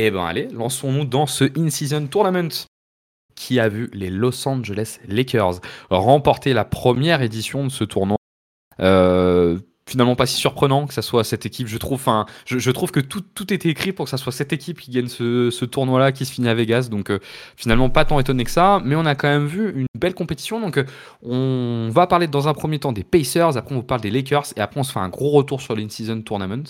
Eh ben allez, lançons-nous dans ce in-season tournament qui a vu les Los Angeles Lakers remporter la première édition de ce tournoi. Euh, finalement pas si surprenant que ça soit cette équipe. Je trouve, enfin, je, trouve que tout, tout était écrit pour que ça soit cette équipe qui gagne ce, tournoi-là qui se finit à Vegas. Donc euh, finalement pas tant étonné que ça, mais on a quand même vu une belle compétition. Donc euh, on va parler dans un premier temps des Pacers, après on vous parle des Lakers et après on se fait un gros retour sur l'in-season tournament.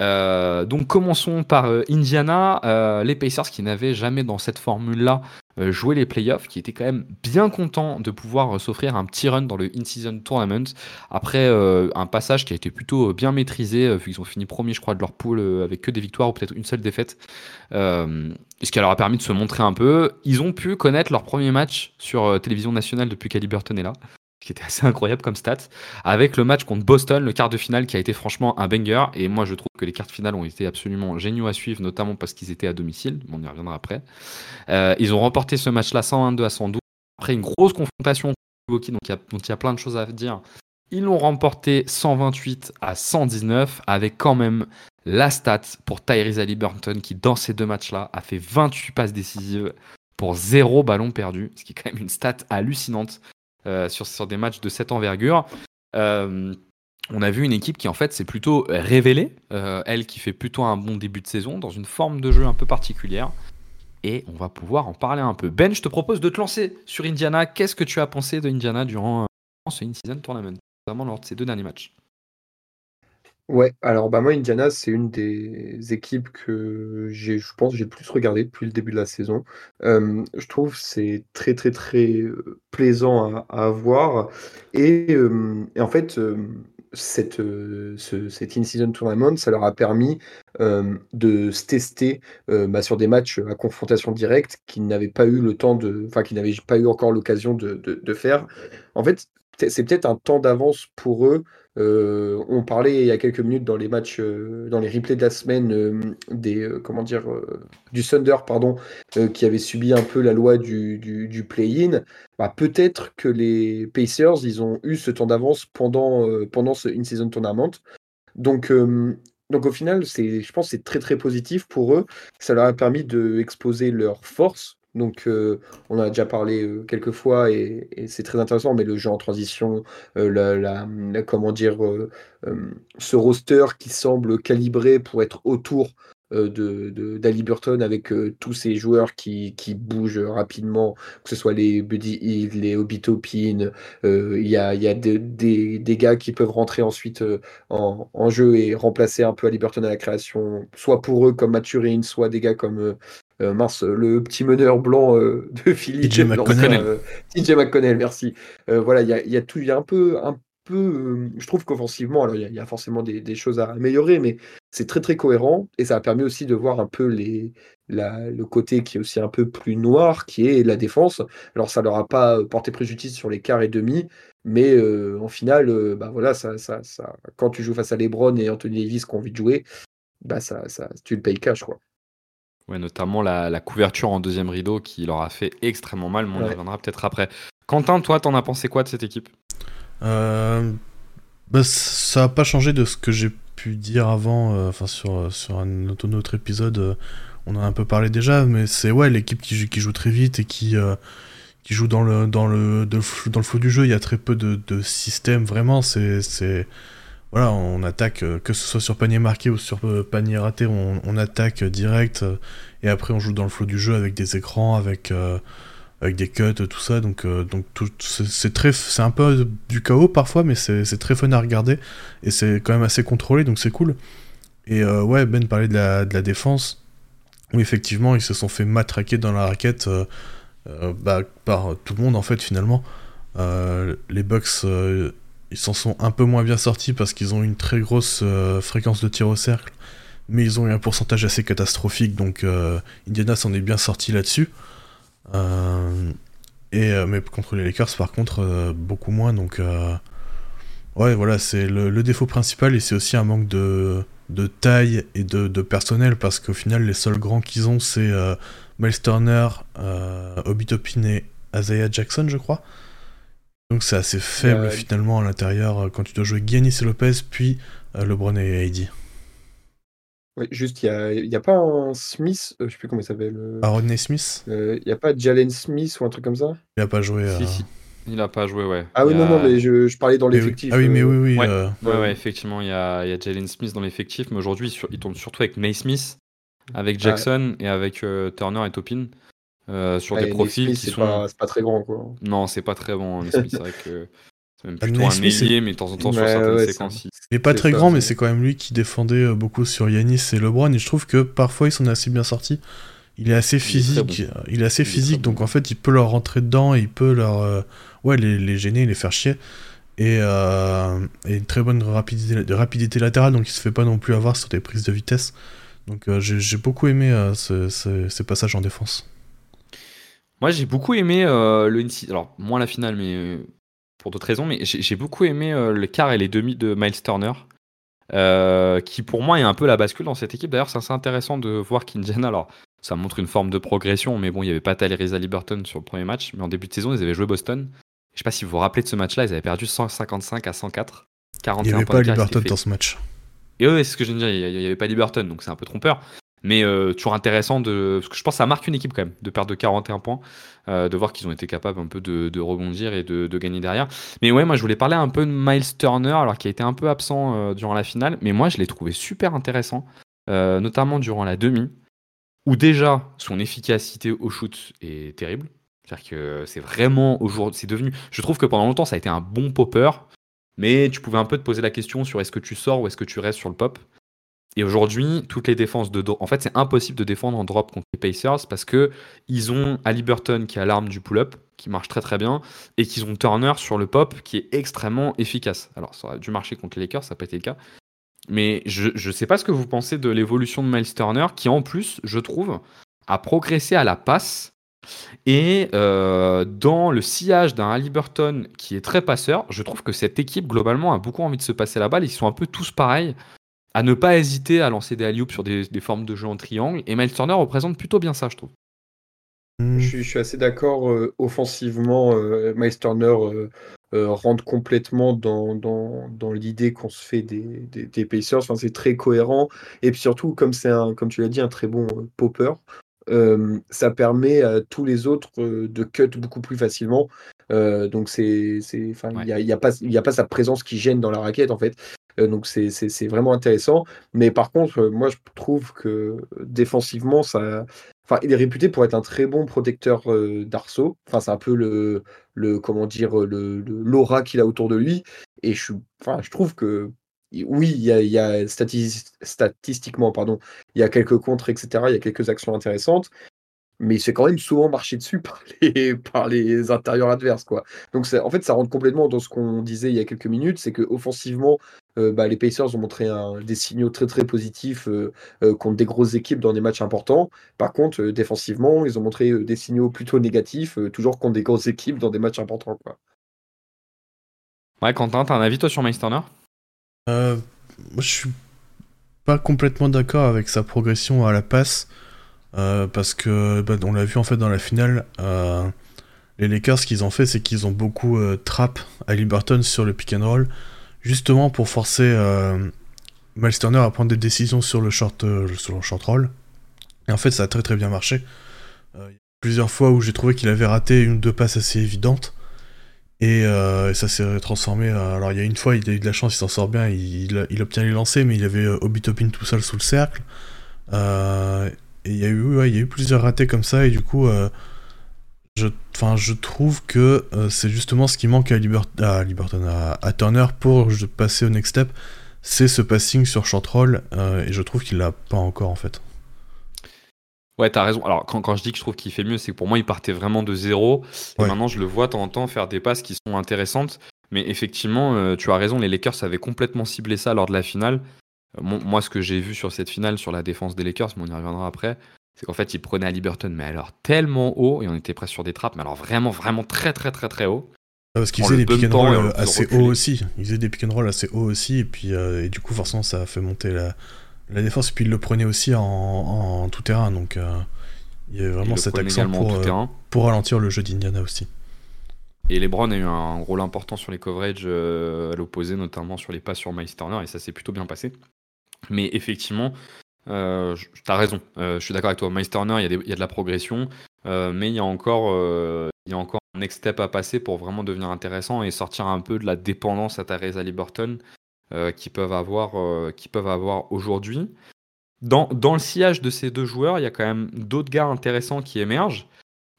Euh, donc commençons par Indiana, les Pacers qui n'avaient jamais dans cette formule-là euh, jouer les playoffs, qui était quand même bien content de pouvoir euh, s'offrir un petit run dans le in-season tournament. Après euh, un passage qui a été plutôt bien maîtrisé, vu qu'ils ont fini premier, je crois, de leur pool avec que des victoires ou peut-être une seule défaite, ce qui leur a permis de se montrer un peu. Ils ont pu connaître leur premier match sur télévision nationale depuis qu'Aliburton est là qui était assez incroyable comme stat, avec le match contre Boston, le quart de finale qui a été franchement un banger. Et moi, je trouve que les quarts de finale ont été absolument géniaux à suivve, notamment parce qu'ils étaient à domicile. On y reviendra après. Euh, ils ont remporté ce match-là 122 à 112. Après une grosse confrontation donc il y a plein de choses à dire. Ils l'ont remporté 128 à 119, avec quand même la stat pour Tyrese Halliburton qui, dans ces deux matchs-là, a fait 28 passes décisives pour zéro ballon perdu, ce qui est quand même une stat hallucinante euh, sur, des matchs de cette envergure. Euh, on a vu une équipe qui en fait s'est plutôt révélée, euh, elle qui fait plutôt un bon début de saison dans une forme de jeu un peu particulière. Et on va pouvoir en parler un peu. Ben, je te propose de te lancer sur Indiana. Qu'est-ce que tu as pensé de Indiana durant ce in-season tournament, notamment lors de ces deux derniers matchs? Ouais, alors bah moi Indiana, c'est une des équipes que j'ai je pense, j'ai le plus regardé depuis le début de la saison. je trouve c'est très, très, très, plaisant à à voir et en fait, cette, ce cet in-season tournament, ça leur a permis, de se tester, bah, sur des matchs, à confrontation directe qu'ils n'avaient pas eu le temps de enfin, qu'ils n'avaient pas eu encore l'occasion de de de faire. En fait, c'est peut-être un temps d'avance pour eux euh, on parlait il y a quelques minutes dans les matchs, euh, dans les replays de la semaine, euh, des comment dire, du Thunder, pardon, qui avait subi un peu la loi du, du, play-in. Bah, peut-être que les Pacers, ils ont eu ce temps d'avance pendant, pendant ce in-season tournament. Donc, donc au final, c'est, je pense, c'est très très positif pour eux. Ça leur a permis de leurs forces donc, euh, on a déjà parlé euh, quelques fois et, c'est très intéressant, mais le jeu en transition, euh, comment dire, ce roster qui semble calibré pour être autour de, d'Ali Burton avec tous ces joueurs qui, bougent rapidement, que ce soit les Buddy Hill, les Obitopin, il y a, a des, gars qui peuvent rentrer ensuite en, jeu et remplacer un peu Ali Burton à la création, soit pour eux comme Maturine, soit des gars comme euh, Mars, le petit meneur blanc euh, de Philippe. TJ McConnell. Euh, TJ McConnell, merci. voilà, il y a, y a, tout, il y a un peu, un peu je trouve qu'offensivement, alors il y, a forcément des, choses à améliorer, mais c'est très très cohérent et ça a permis aussi de voir un peu les, la, le côté qui est aussi un peu plus noir, qui est la défense. Alors ça leur a pas porté préjudice sur les quarts et demi, mais en finale, bah voilà, ça, ça, ça, quand tu joues face à LeBron et Anthony Davis qui ont envie de jouer, bah ça, ça, tu le payes cash quoi. Ouais, notamment la, couverture en deuxième rideau qui leur a fait extrêmement mal, mais on y reviendra peut-être après. Quentin, toi, t'en as pensé quoi de cette équipe? Euh, bah, Ça n'a pas changé de ce que j'ai pu dire avant, euh, enfin sur, sur un autre, épisode, euh, on en a un peu parlé déjà, mais c'est ouais, l'équipe qui, qui, joue très vite et qui, qui joue dans le, dans, le, dans le flot du jeu, il y a très peu de, de système, vraiment, c'est voilà, on attaque, euh, que ce soit sur panier marqué ou sur euh, panier raté, on, attaque direct, euh, et après on joue dans le flot du jeu avec des écrans, avec, des cuts, tout ça, donc, donc c'est très, c'est un peu du chaos parfois, mais c'est très fun à regarder, et c'est quand même assez contrôlé, donc c'est cool. Et ouais, Ben parlait de la, de la défense, où effectivement ils se sont fait matraquer dans la raquette bah, par tout le monde en fait finalement. les Bucks ils s'en sont un peu moins bien sortis parce qu'ils ont une très grosse euh, fréquence de tir au cercle, mais ils ont eu un pourcentage assez catastrophique, donc euh, Indiana s'en est bien sorti là-dessus. Euh, et, mais contre les Lakers, par contre, beaucoup moins, donc ouais, voilà, c'est le, défaut principal, et c'est aussi un manque de, taille et de, personnel, parce qu'au final, les seuls grands qu'ils ont, c'est Miles Turner, Obi Topin et Isaiah Jackson, je crois. Donc c'est assez faible finalement à l'intérieur euh, quand tu dois jouer Giannis et Lopez, puis euh, LeBron et Heidi. Oui, juste, il n'y a, a, pas un Smith, euh, je sais plus comment il s'appelle. Euh, ah, Rodney Smith? Il n'y a pas Jalen Smith ou un truc comme ça? Il n'a pas joué. Si, si. Il n'a pas joué, ouais. Ah oui, non, non, mais je, je parlais dans l'effectif. Ah oui, mais oui, oui. Ouais, ouais, effectivement, il y a, y a Jalen Smith dans l'effectif, mais aujourd'hui, il tourne surtout avec Naismith, avec ah Jackson et avec Turner et Topin. Sur des profils qui sont. C'est pas, très grand, quoi. Non, c'est pas très bon, Smith. c'est vrai que c'est même plutôt un ailier, mais de temps en temps sur certaines séquences. Il est pas très grand, mais c'est quand même lui qui défendait euh, beaucoup sur Yanis et LeBron. Et je trouve que parfois ils sont assez bien sortis. Il est assez physique. Il est, assez physique, donc en fait il peut leur rentrer dedans et il peut leur euh, ouais les, les, gêner, les faire chier. Et, euh, et, une très bonne rapidité, rapidité latérale, donc il se fait pas non plus avoir sur des prises de vitesse. Donc j'ai beaucoup aimé ce, ces passages en défense. Moi j'ai beaucoup aimé le alors moins la finale, mais pour d'autres raisons, mais j'ai beaucoup aimé euh, le quart et les demi de Miles Turner. Euh, qui pour moi est un peu la bascule dans cette équipe. D'ailleurs, c'est assez intéressant de voir qu'Indiana, alors ça montre une forme de progression, mais bon, il n'y avait pas Tyrese Liberton sur le premier match, mais en début de saison, ils avaient joué Boston. Je sais pas si vous vous rappelez de ce match-là, ils avaient perdu 155 à 104. 41 il n'y avait pas Liberton dans ce match. Et eux, c'est ce que je viens de dire, il n'y avait pas Liberton, donc c'est un peu trompeur. Mais euh, toujours intéressant de. Parce que je pense que ça marque une équipe quand même, de perdre de 41 points, euh, de voir qu'ils ont été capables un peu de, rebondir et de, gagner derrière. Mais ouais, moi je voulais parler un peu de Miles Turner, alors qu'il a été un peu absent euh, durant la finale. Mais moi je l'ai trouvé super intéressant, notamment durant la demi, où déjà son efficacité au shoot est terrible. C'est-à-dire que c'est vraiment aujourd'hui. C'est devenu. Je trouve que pendant longtemps ça a été un bon popper. Mais tu pouvais un peu te poser la question sur est-ce que tu sors ou est-ce que tu restes sur le pop. Et aujourd'hui, toutes les défenses de En fait, c'est impossible de défendre en drop contre les Pacers parce que ils ont Ali Burton qui a l'arme du pull-up, qui marche très très bien, et qu'ils ont Turner sur le pop qui est extrêmement efficace. Alors, ça aurait dû marcher contre les Lakers, ça n'a pas été le cas. Mais je ne sais pas ce que vous pensez de l'évolution de Miles Turner, qui en plus, je trouve, a progressé à la passe. Et euh, dans le sillage d'un Burton qui est très passeur, je trouve que cette équipe globalement a beaucoup envie de se passer la balle. Ils sont un peu tous pareils à ne pas hésiter à lancer des alley sur des, formes de jeu en triangle. Et Miles Turner représente plutôt bien ça, je trouve. Je, suis, assez d'accord. Euh, offensivement, euh, Miles Turner euh, rentre complètement dans, dans, l'idée qu'on se fait des, des, Pacers. Enfin, c'est très cohérent. Et puis surtout, comme c'est un, comme tu l'as dit, un très bon popper, ça permet à tous les autres de cut beaucoup plus facilement. donc c'est, il n'y a, y a, pas, a pas sa présence qui gêne dans la raquette en fait. Euh, donc c'est vraiment intéressant. Mais par contre, euh, moi je trouve que défensivement, ça. Enfin, il est réputé pour être un très bon protecteur euh, d'arceau. Enfin, c'est un peu le, le comment dire, le l'aura qu'il a autour de lui. Et je, enfin, je trouve que oui, il y a, il y a statistiquement, pardon, il y a quelques contres, etc. Il y a quelques actions intéressantes mais il se fait quand même souvent marcher dessus par les, par les intérieurs adverses. Quoi. Donc en fait, ça rentre complètement dans ce qu'on disait il y a quelques minutes, c'est que offensivement, euh, bah, les Pacers ont montré des signaux très très positifs euh, euh, contre des grosses équipes dans des matchs importants. Par contre, défensivement, ils ont montré des signaux plutôt négatifs, toujours contre des grosses équipes dans des matchs importants. Quoi. Ouais, Quentin, t'as un avis toi sur Miles Turner? Moi, je suis pas complètement d'accord avec sa progression à la passe. Euh, parce que bah, on l'a vu en fait dans la finale, euh, les Lakers ce qu'ils ont fait c'est qu'ils ont beaucoup euh, trap à Liberton sur le pick and roll, justement pour forcer Turner à prendre des décisions sur le short, sur le short. Et en fait ça a très très bien marché. A plusieurs fois où j'ai trouvé qu'il avait raté une ou deux passes assez évidentes. Et, ça s'est transformé. alors il y a une fois, il a eu de la chance, il s'en sort bien, il, obtient les lancers, mais il avait Obi Topin tout seul sous le cercle. Euh, et il y, a eu, plusieurs ratés comme ça, et du coup, euh, je, je trouve que euh, c'est justement ce qui manque à, à, Liberton, à, Turner pour passer au next step, c'est ce passing sur short roll, euh, et je trouve qu'il l'a pas encore en fait. Ouais, t'as raison. Alors, quand, quand, je dis que je trouve qu'il fait mieux, c'est que pour moi, il partait vraiment de zéro. Et maintenant, je le vois de temps en temps faire des passes qui sont intéressantes. Mais effectivement, tu as raison, les Lakers avaient complètement ciblé ça lors de la finale. Moi, ce que j'ai vu sur cette finale, sur la défense des Lakers, mais on y reviendra après, c'est qu'en fait, ils prenaient à Liberton, mais alors tellement haut, et on était presque sur des trappes, mais alors vraiment, vraiment très, très, très, très haut. parce qu'ils faisaient des pick and roll euh, assez hauts aussi. Ils faisaient des pick and roll assez hauts aussi, et puis euh, et du coup, forcément, ça a fait monter la, la défense, et puis ils le prenaient aussi en, tout terrain, donc euh, il y avait vraiment cet accent pour, pour ralentir le jeu d'Indiana aussi. Et LeBron a eu un rôle important sur les coverages à l'opposé, notamment sur les pas sur Miles Turner, et ça s'est plutôt bien passé. Mais effectivement, Euh, T'as raison, je suis d'accord avec toi. Miles il y, a de la progression, mais il y, a encore, il y a encore un next step à passer pour vraiment devenir intéressant et sortir un peu de la dépendance à Theresa Liberton qu'ils peuvent avoir, avoir aujourd'hui. Dans, dans, le sillage de ces deux joueurs, il y a quand même d'autres gars intéressants qui émergent.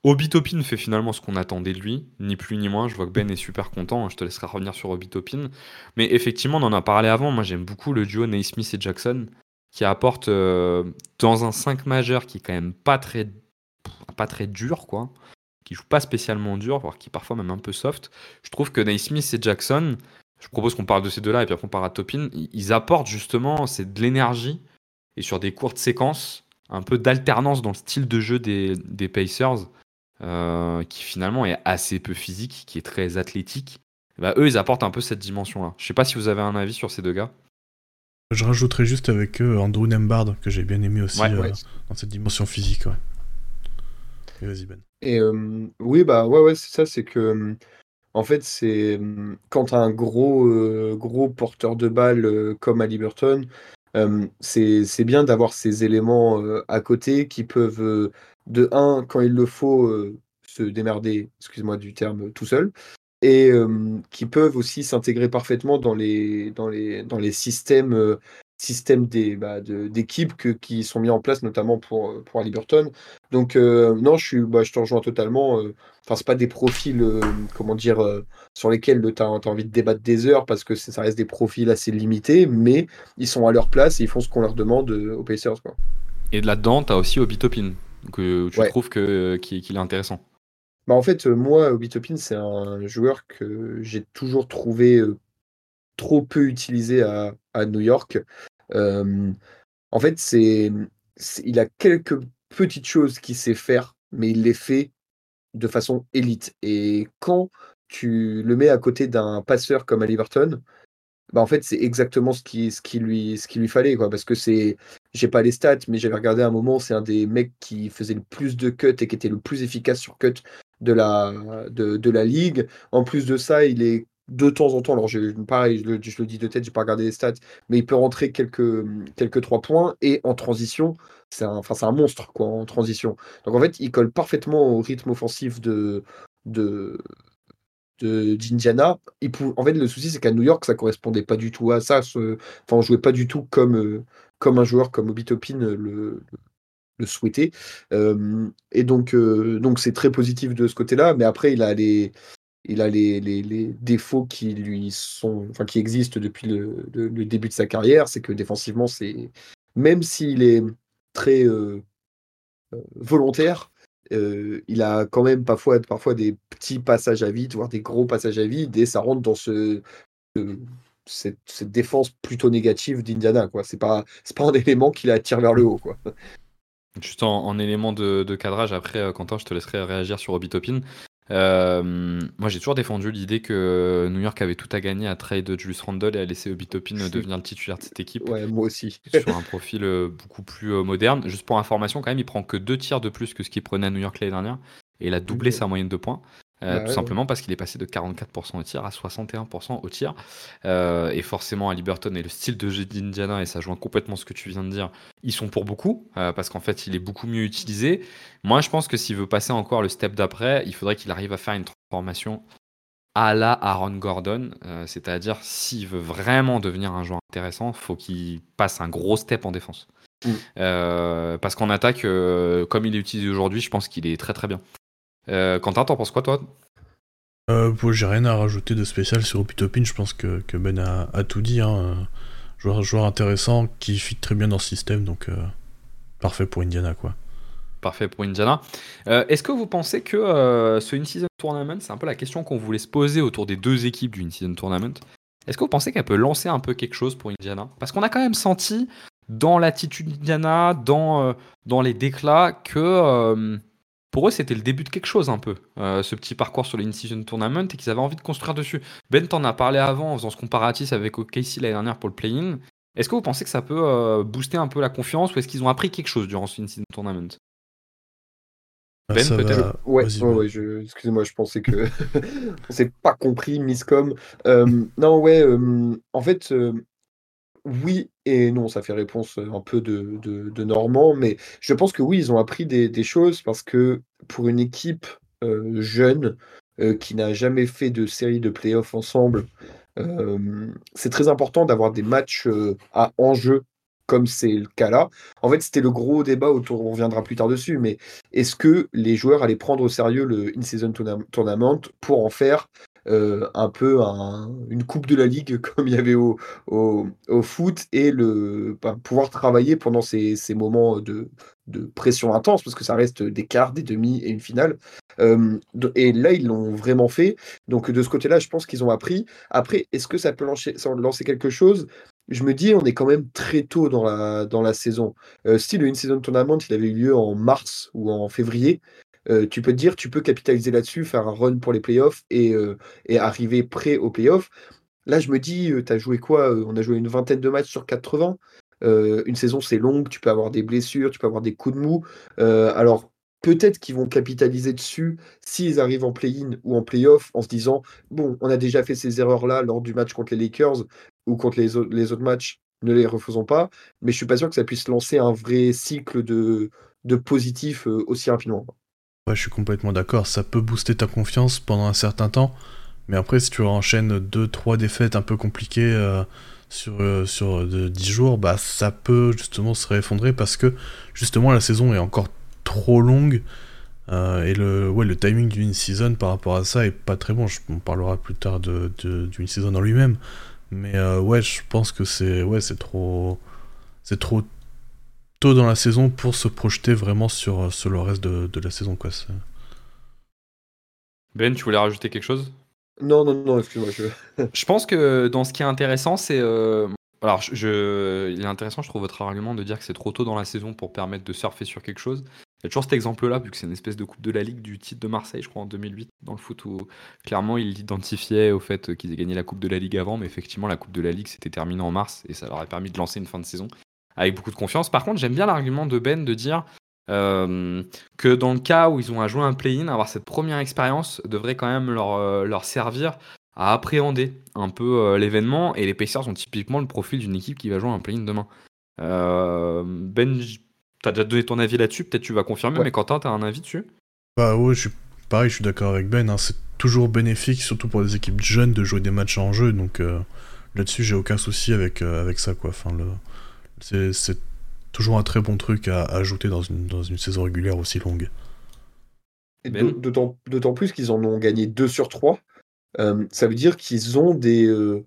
Obitopin fait finalement ce qu'on attendait de lui, ni plus ni moins. Je vois que Ben est super content, hein, je te laisserai revenir sur Obitopin. Mais effectivement, on en a parlé avant, moi j'aime beaucoup le duo Naismith et Jackson, qui apporte euh, dans un 5 majeur qui est quand même pas très, pas très dur, quoi, qui joue pas spécialement dur, voire qui est parfois même un peu soft. Je trouve que Naismith et Jackson, je propose qu'on parle de ces deux-là et puis après on parle à Topin, ils apportent justement c'est de l'énergie et sur des courtes séquences, un peu d'alternance dans le style de jeu des, des Pacers. Euh, qui finalement est assez peu physique, qui est très athlétique, bah, eux, ils apportent un peu cette dimension-là. Je sais pas si vous avez un avis sur ces deux gars. Je rajouterais juste avec eux Andrew Nembard, que j'ai bien aimé aussi euh, dans cette dimension physique. Ouais. Et vas-y, Ben. Et euh, oui, bah ouais, ouais, c'est ça, c'est que. En fait, c'est quand un gros, gros porteur de balle comme à Liberton, c'est bien d'avoir ces éléments à côté qui peuvent de un, quand il le faut, euh, se démerder, excuse-moi du terme, tout seul, et qui peuvent aussi s'intégrer parfaitement dans les, dans les, dans les systèmes, euh, systèmes des, bah, d'équipes qui sont mis en place, notamment pour, pour Liberton. Donc, euh, non, je, suis, bah, je te rejoins totalement. Enfin, c'est pas des profils, comment dire, sur lesquels tu as, envie de débattre des heures parce que ça reste des profils assez limités, mais ils sont à leur place et ils font ce qu'on leur demande aux Pacers. Quoi. Et là-dedans, tu as aussi Obitopin que tu trouves que, qu'il, est intéressant bah en fait, moi, Obitopin, c'est un joueur que j'ai toujours trouvé trop peu utilisé à, à New York. en fait, c'est, il a quelques petites choses qu'il sait faire, mais il les fait de façon élite. Et quand tu le mets à côté d'un passeur comme Aliverton, bah en fait, c'est exactement ce qui, ce qui, lui, ce qui lui fallait, quoi. Parce que c'est, j'ai pas les stats, mais j'avais regardé un moment, c'est un des mecs qui faisait le plus de cuts et qui était le plus efficace sur cut de la, de, de la ligue. En plus de ça, il est de temps en temps, alors je, pareil, je le, dis de tête, j'ai pas regardé les stats, mais il peut rentrer quelques, quelques trois points et en transition, c'est un, enfin, un monstre quoi, en transition. Donc en fait, il colle parfaitement au rythme offensif de, de, d'Indiana. En fait, le souci, c'est qu'à New York, ça correspondait pas du tout à ça. Ce... Enfin, on jouait pas du tout comme, euh, comme un joueur comme Obi Topin le, souhaitait. Euh, et donc, euh, donc c'est très positif de ce côté-là. Mais après, il a les, il a les, les, défauts qui lui sont, enfin, qui existent depuis le, début de sa carrière. C'est que défensivement, c'est même s'il est très volontaire, euh, il a quand même parfois, parfois des petits passages à vide, voire des gros passages à vide, et ça rentre dans ce, cette, défense plutôt négative d'Indiana. Quoi. C'est, pas, pas un élément qui la tire vers le haut. Quoi. Juste en, élément de, de, cadrage, après, euh, Quentin, je te laisserai réagir sur Obitopin. Euh, moi, j'ai toujours défendu l'idée que New York avait tout à gagner à trade Julius Randle et à laisser Obitopin devenir le titulaire de cette équipe. Ouais, moi aussi. sur un profil euh, beaucoup plus moderne. Juste pour information, quand même, il prend que deux tirs de plus que ce qu'il prenait à New York l'année dernière. Et il a doublé sa moyenne de points. Euh, bah tout simplement parce qu'il est passé de 44% au tir à 61% au tir. Euh, et forcément, à Liberton et le style de jeu d'Indiana, et ça joint complètement ce que tu viens de dire, ils sont pour beaucoup, euh, parce qu'en fait, il est beaucoup mieux utilisé. Moi, je pense que s'il veut passer encore le step d'après, il faudrait qu'il arrive à faire une transformation à la Aaron Gordon. C'est-à-dire, s'il veut vraiment devenir un joueur intéressant, il faut qu'il passe un gros step en défense. Mm. parce qu'en attaque, comme il est utilisé aujourd'hui, je pense qu'il est très très bien. Euh, Quentin, t'en penses quoi, toi? Euh, J'ai rien à rajouter de spécial sur Opitopin. Je pense que, Ben a, tout dit. Hein. Joueur, joueur intéressant qui fit très bien dans ce système, donc euh, parfait pour Indiana, quoi. Parfait pour Indiana. Euh, est-ce que vous pensez que ce In-Season Tournament, c'est un peu la question qu'on voulait se poser autour des deux équipes du In-Season Tournament Est-ce que vous pensez qu'elle peut lancer un peu quelque chose pour Indiana? Parce qu'on a quand même senti dans l'attitude d'Indiana, dans, dans les déclats, que pour eux, c'était le début de quelque chose un peu, euh, ce petit parcours sur l'Incision Tournament, et qu'ils avaient envie de construire dessus. Ben t'en a parlé avant en faisant ce comparatif avec OKC l'année dernière pour le play-in. Est-ce que vous pensez que ça peut euh, booster un peu la confiance ou est-ce qu'ils ont appris quelque chose durant ce Incision Tournament? Ah, Ben, peut-être Ouais, ouais, excusez-moi, je pensais que on s'est pas compris, Miscom. Euh, non, ouais, en fait, oui et non, ça fait réponse un peu de, de, Normand, mais je pense que oui, ils ont appris des, choses parce que pour une équipe jeune qui n'a jamais fait de série de playoffs ensemble, c'est très important d'avoir des matchs à enjeu comme c'est le cas là. En fait, c'était le gros débat autour, on reviendra plus tard dessus, mais est-ce que les joueurs allaient prendre au sérieux le In-Season Tournament pour en faire euh, un peu une coupe de la ligue comme il y avait au, foot et le bah, pouvoir travailler pendant ces, moments de, pression intense parce que ça reste des quarts, des demi et une finale. Euh, et là, ils l'ont vraiment fait. Donc de ce côté-là, je pense qu'ils ont appris. Après, est-ce que ça peut lancer, lancer quelque chose? Je me dis, on est quand même très tôt dans la, dans la saison. Euh, si le In-Season Tournament, il avait eu lieu en mars ou en février, euh, tu peux te dire, tu peux capitaliser là-dessus, faire un run pour les playoffs et, euh, arriver prêt aux playoffs. Là, je me dis, euh, tu as joué quoi On a joué une vingtaine de matchs sur 80. une saison, c'est longue, tu peux avoir des blessures, tu peux avoir des coups de mou. alors, peut-être qu'ils vont capitaliser dessus s'ils arrivent en play-in ou en play-off en se disant, bon, on a déjà fait ces erreurs-là lors du match contre les Lakers ou contre les, les autres matchs, ne les refaisons pas. Mais je suis pas sûr que ça puisse lancer un vrai cycle de, de positif aussi rapidement. Ouais, je suis complètement d'accord. Ça peut booster ta confiance pendant un certain temps. Mais après, si tu enchaînes 2-3 défaites un peu compliquées euh, sur, euh, sur 10 jours, bah, ça peut justement se réeffondrer parce que justement la saison est encore trop longue. Euh, et le, ouais, le timing d'une season par rapport à ça est pas très bon. on parlera plus tard d'une de, d'une season en lui-même. Mais ouais, je pense que c'est ouais, trop. C'est trop dans la saison pour se projeter vraiment sur, sur le reste de, la saison. Quoi. Ben, tu voulais rajouter quelque chose? Non, non, non, excuse-moi. Je... je pense que dans ce qui est intéressant, c'est. Euh, alors, je... il est intéressant, je trouve, votre argument de dire que c'est trop tôt dans la saison pour permettre de surfer sur quelque chose. Il y a toujours cet exemple-là, vu que c'est une espèce de coupe de la Ligue du titre de Marseille, je crois, en 2008, dans le foot, où clairement il l'identifiait au fait qu'ils aient gagné la Coupe de la Ligue avant, mais effectivement, la Coupe de la Ligue s'était terminée en mars et ça leur a permis de lancer une fin de saison avec beaucoup de confiance. Par contre, j'aime bien l'argument de Ben de dire euh, que dans le cas où ils ont à jouer un play-in, avoir cette première expérience devrait quand même leur, euh, leur servir à appréhender un peu euh, l'événement. Et les Pacers ont typiquement le profil d'une équipe qui va jouer un play-in demain. ben, tu as déjà donné ton avis là-dessus, peut-être tu vas confirmer, mais Quentin, tu as un avis dessus? Bah ouais, je suis pareil, je suis d'accord avec Ben. Hein. c'est toujours bénéfique, surtout pour des équipes jeunes, de jouer des matchs en jeu. Donc là-dessus, j'ai aucun souci avec, avec ça. quoi. Enfin, le c'est toujours un très bon truc à, ajouter dans une, dans une saison régulière aussi longue. D'autant plus qu'ils en ont gagné 2 sur 3. Euh, ça veut dire qu'ils ont des, euh,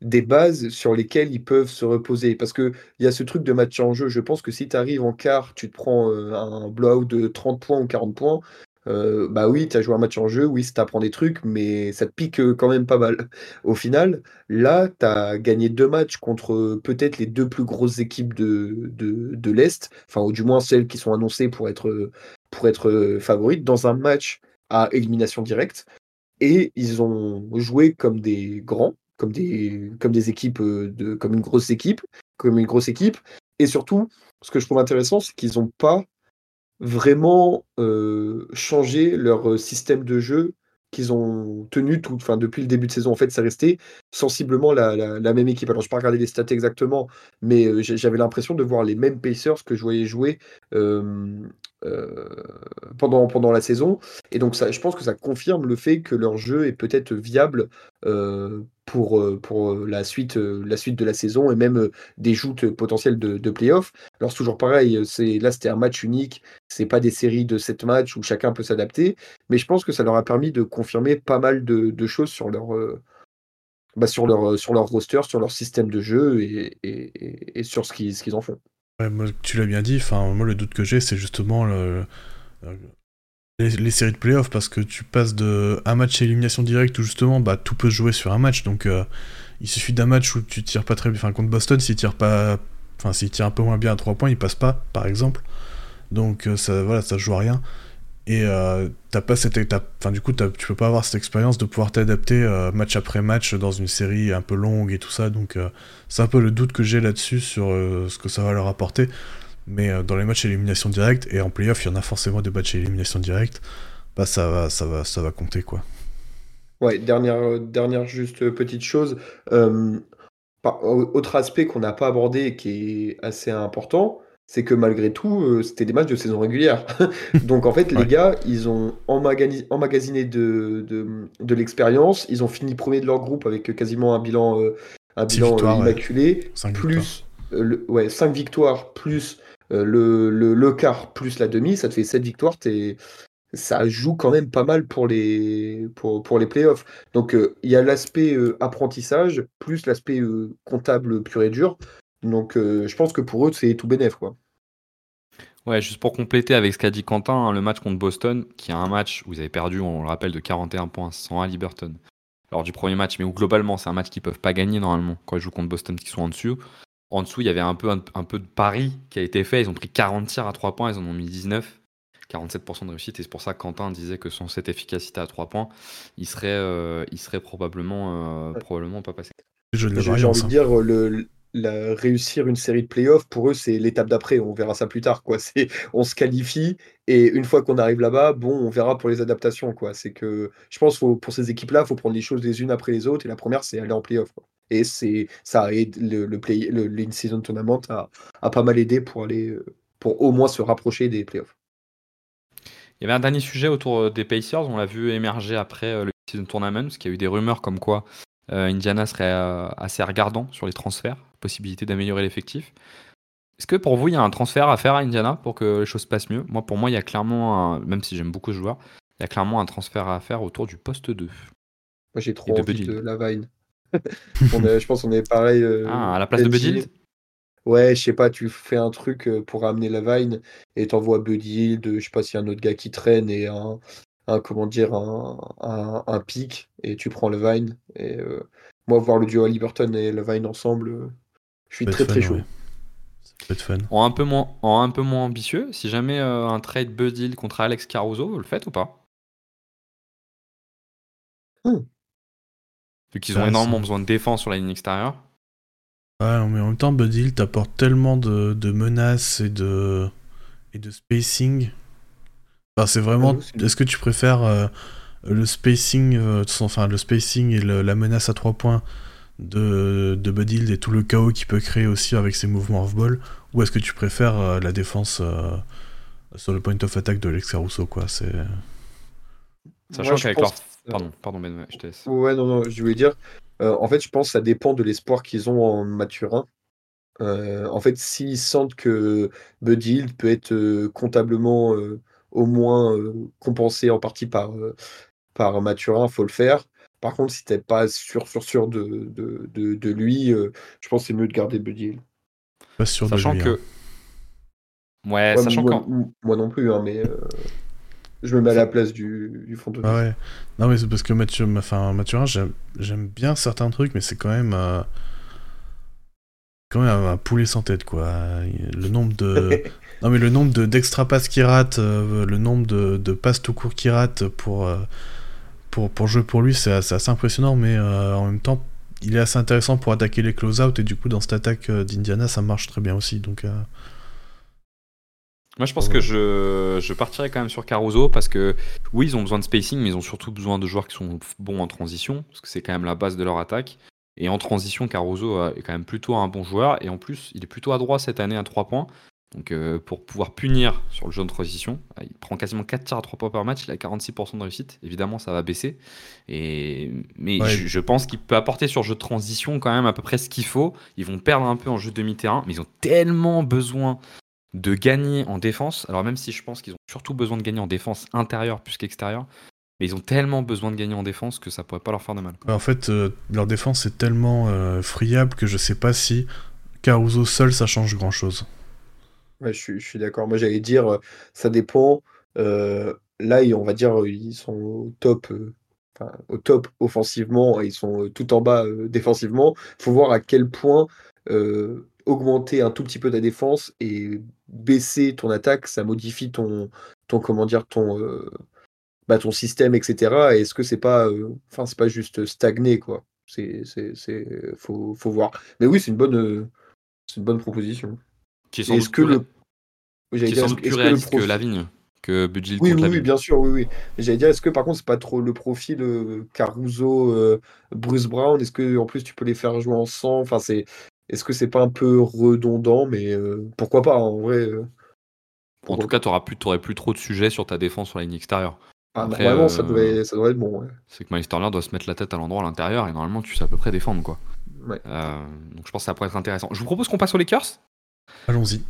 des bases sur lesquelles ils peuvent se reposer. Parce qu'il y a ce truc de match en jeu. Je pense que si tu arrives en quart, tu te prends euh, un blowout de 30 points ou 40 points, euh, bah oui, tu as joué un match en jeu, oui, ça t'apprend des trucs, mais ça te pique euh, quand même pas mal. Au final, là, tu as gagné deux matchs contre euh, peut-être les deux plus grosses équipes de, de, l'Est, enfin, ou du moins celles qui sont annoncées pour être, pour être favorites, dans un match à élimination directe. Et ils ont joué comme des grands, comme des, comme des équipes, de, comme une grosse équipe, comme une grosse équipe. Et surtout, ce que je trouve intéressant, c'est qu'ils n'ont pas vraiment euh, changer leur euh, système de jeu qu'ils ont tenu tout, enfin, depuis le début de saison. En fait, ça restait sensiblement la, même équipe. Alors, je ne pas regarder les stats exactement, mais euh, j'avais l'impression de voir les mêmes Pacers que je voyais jouer pendant, pendant la saison. Et donc, ça, je pense que ça confirme le fait que leur jeu est peut-être viable pour, euh, pour euh, la, suite, euh, la suite de la saison et même des joutes potentielles de, de playoffs. Alors c'est toujours pareil, là c'était un match unique, c'est pas des séries de 7 matchs où chacun peut s'adapter, mais je pense que ça leur a permis de confirmer pas mal de, choses sur leur, bah, sur, leur, sur leur roster, sur leur système de jeu et, et, sur ce qu'ils, qu'ils en font. tu l'as bien dit, moi le doute que j'ai c'est justement le, les, séries de playoffs parce que tu passes de un match élimination directe où justement bah, tout peut se jouer sur un match. Donc euh, il suffit d'un match où tu tires pas très bien enfin contre Boston s'il tire pas tire un peu moins bien à 3 points il passe pas par exemple. Donc euh, ça voilà ça joue à rien et euh, t'as pas cette étape enfin du coup tu peux pas avoir cette expérience de pouvoir t'adapter match après match dans une série un peu longue et tout ça donc c'est un peu le doute que j'ai là-dessus sur ce que ça va leur apporter mais euh, dans les matchs à élimination directe, et en playoff, il y en a forcément des matchs à élimination directe, bah ça va, ça va, ça va compter quoi. Ouais, dernière, dernière juste petite chose. autre aspect qu'on n'a pas abordé et qui est assez important, c'est que malgré tout, euh, c'était des matchs de saison régulière. Donc en fait, les gars, ils ont emmagasiné de, de, l'expérience. Ils ont fini premier de leur groupe avec quasiment un bilan, euh, un bilan euh, immaculé. plus le, ouais, 5 victoires, plus le, le, quart, plus la demi. Ça te fait 7 victoires. Ça joue quand même pas mal pour les, pour, pour les playoffs. Donc il y a l'aspect apprentissage, plus l'aspect comptable pur et dur. Donc euh, je pense que pour eux, c'est tout bénef. Quoi. Ouais, juste pour compléter avec ce qu'a dit Quentin, hein, le match contre Boston, qui est un match où vous avez perdu, on le rappelle, de 41 points sans à Liberton lors du premier match, mais où globalement c'est un match qu'ils peuvent pas gagner normalement quand ils jouent contre Boston qui sont en dessous. En dessous, il y avait un peu, un, peu de pari qui a été fait. Ils ont pris 40 tirs à 3 points, ils en ont mis 19. 47% de réussite, et c'est pour ça que Quentin disait que sans cette efficacité à 3 points, il serait, euh, il serait probablement, euh, probablement pas passé. J'ai envie de hein. dire, le, réussir une série de playoffs, pour eux, c'est l'étape d'après. On verra ça plus tard. Quoi. On se qualifie et une fois qu'on arrive là-bas, bon, on verra pour les adaptations. Quoi. C'est que je pense faut, pour ces équipes-là, il faut prendre les choses les unes après les autres. Et la première, c'est aller en playoff. Et c'est, ça aide le, le, play, le season tournament a, pas mal aidé pour aller, pour au moins se rapprocher des playoffs. Il y avait un dernier sujet autour euh, des Pacers. On l'a vu émerger après euh, le season tournament, parce qu'il y a eu des rumeurs comme quoi Indiana serait assez regardant sur les transferts possibilité d'améliorer l'effectif. Est-ce que pour vous, il y a un transfert à faire à Indiana pour que les choses se passent mieux? Moi, pour moi, il y a clairement, même si j'aime beaucoup ce joueur, il y a clairement un transfert à faire autour du poste 2. Moi, j'ai trop de envie de Lavine. je pense qu'on est pareil. Euh, ah, à la place de Buddy Ouais, je sais pas, tu fais un truc euh, pour amener Lavine et t'envoies Buddy de je sais pas s'il y a un autre gars qui traîne et un, comment dire, un, un, pic et tu prends Levine. Et euh, moi, voir le duo à Liberton et Levine ensemble, je suis très très chaud. Ça peut être fun. En un peu moins, en un peu moins ambitieux, si jamais euh, un trade Buddy contre Alex Caruso, vous le faites ou pas? Hmm. Vu qu'ils ont énormément besoin de défense sur la ligne extérieure. Ouais, mais en même temps, Buddy t'apporte tellement de, de, menaces et de, et de spacing. C'est vraiment. Est-ce que tu préfères euh, le spacing, euh, enfin le spacing et la menace à 3 points de, de et tout le chaos qu'il peut créer aussi avec ses mouvements off-ball Ou est-ce que tu préfères euh, la défense euh, sur le point of attack de Lex Caruso quoi? C'est. Sachant qu'avec leur. Pardon, pardon, ben, je te laisse. Ouais, non, non, je voulais dire. Euh, en fait, je pense que ça dépend de l'espoir qu'ils ont en Maturin. en fait, s'ils sentent que Bud peut être comptablement au moins compensé en partie par, par Maturin, faut le faire. Par contre, si t'es pas sûr, sûr, sûr de, de, de, lui, euh, je pense que c'est mieux de garder Buddy Pas sûr sachant de lui, que. Hein. Ouais, sachant moi, moi, non plus, hein, mais euh, je me mets à la place du, du fond de ah ouais. Non, mais c'est parce que Mathieu, enfin, Mathurin, j'aime bien certains trucs, mais c'est quand même. Euh, quand même un poulet sans tête, quoi. Le nombre de. non, mais le nombre d'extra passes qu'il rate, le nombre de, de passes tout court qu'il rate pour pour, pour jouer pour lui, c'est assez, impressionnant, mais euh, en même temps, il est assez intéressant pour attaquer les close-out, et du coup, dans cette attaque euh, d'Indiana, ça marche très bien aussi. Donc, euh. Moi, je pense que je, je partirais quand même sur Caruso parce que oui, ils ont besoin de spacing, mais ils ont surtout besoin de joueurs qui sont bons en transition parce que c'est quand même la base de leur attaque. Et en transition, Caruso est quand même plutôt un bon joueur et en plus, il est plutôt adroit cette année à 3 points. Donc euh, pour pouvoir punir sur le jeu de transition, euh, il prend quasiment 4 tirs à 3 points par match, il a 46% de réussite. Évidemment, ça va baisser. Et... Mais je, pense qu'il peut apporter sur le jeu de transition quand même à peu près ce qu'il faut. Ils vont perdre un peu en jeu de demi-terrain, mais ils ont tellement besoin de gagner en défense. Alors même si je pense qu'ils ont surtout besoin de gagner en défense intérieure plus qu'extérieure, mais ils ont tellement besoin de gagner en défense que ça pourrait pas leur faire de mal. En fait, euh, leur défense est tellement friable que je sais pas si Caruso seul ça change grand chose je suis, d'accord. Moi, j'allais dire, ça dépend. Là, on va dire, ils sont au top, au top offensivement, et ils sont tout en bas défensivement. Il faut voir à quel point augmenter un tout petit peu ta défense et baisser ton attaque, ça modifie ton, ton comment dire, ton, bah, ton système, etc. Et est-ce que c'est pas, enfin, c'est pas juste stagner, quoi? C'est, c'est, faut, faut voir. Mais oui, c'est une bonne, c'est une bonne proposition. Qui est sans, doute, que plus, le... plus réaliste que, Lavigne. que Budgill Oui, oui, oui, bien sûr, oui, oui. J'allais dire, est-ce que par contre, c'est pas trop le profil euh, Caruso, euh, Bruce Brown? Est-ce que en plus tu peux les faire jouer ensemble? Enfin, c'est, est-ce que c'est pas un peu redondant? Mais euh, pourquoi pas, en vrai. euh, En tout cas, tu plus, t'aurais plus trop de sujets sur ta défense sur la ligne extérieure. ah, Après, normalement, ça devrait, ça devrait être bon. Ouais. C'est que Miles Turner doit se mettre la tête à l'endroit à l'intérieur et normalement, tu sais à peu près défendre. quoi. Ouais. Donc je pense que ça pourrait être intéressant. Je vous propose qu'on passe aux Lakers. Allons-y.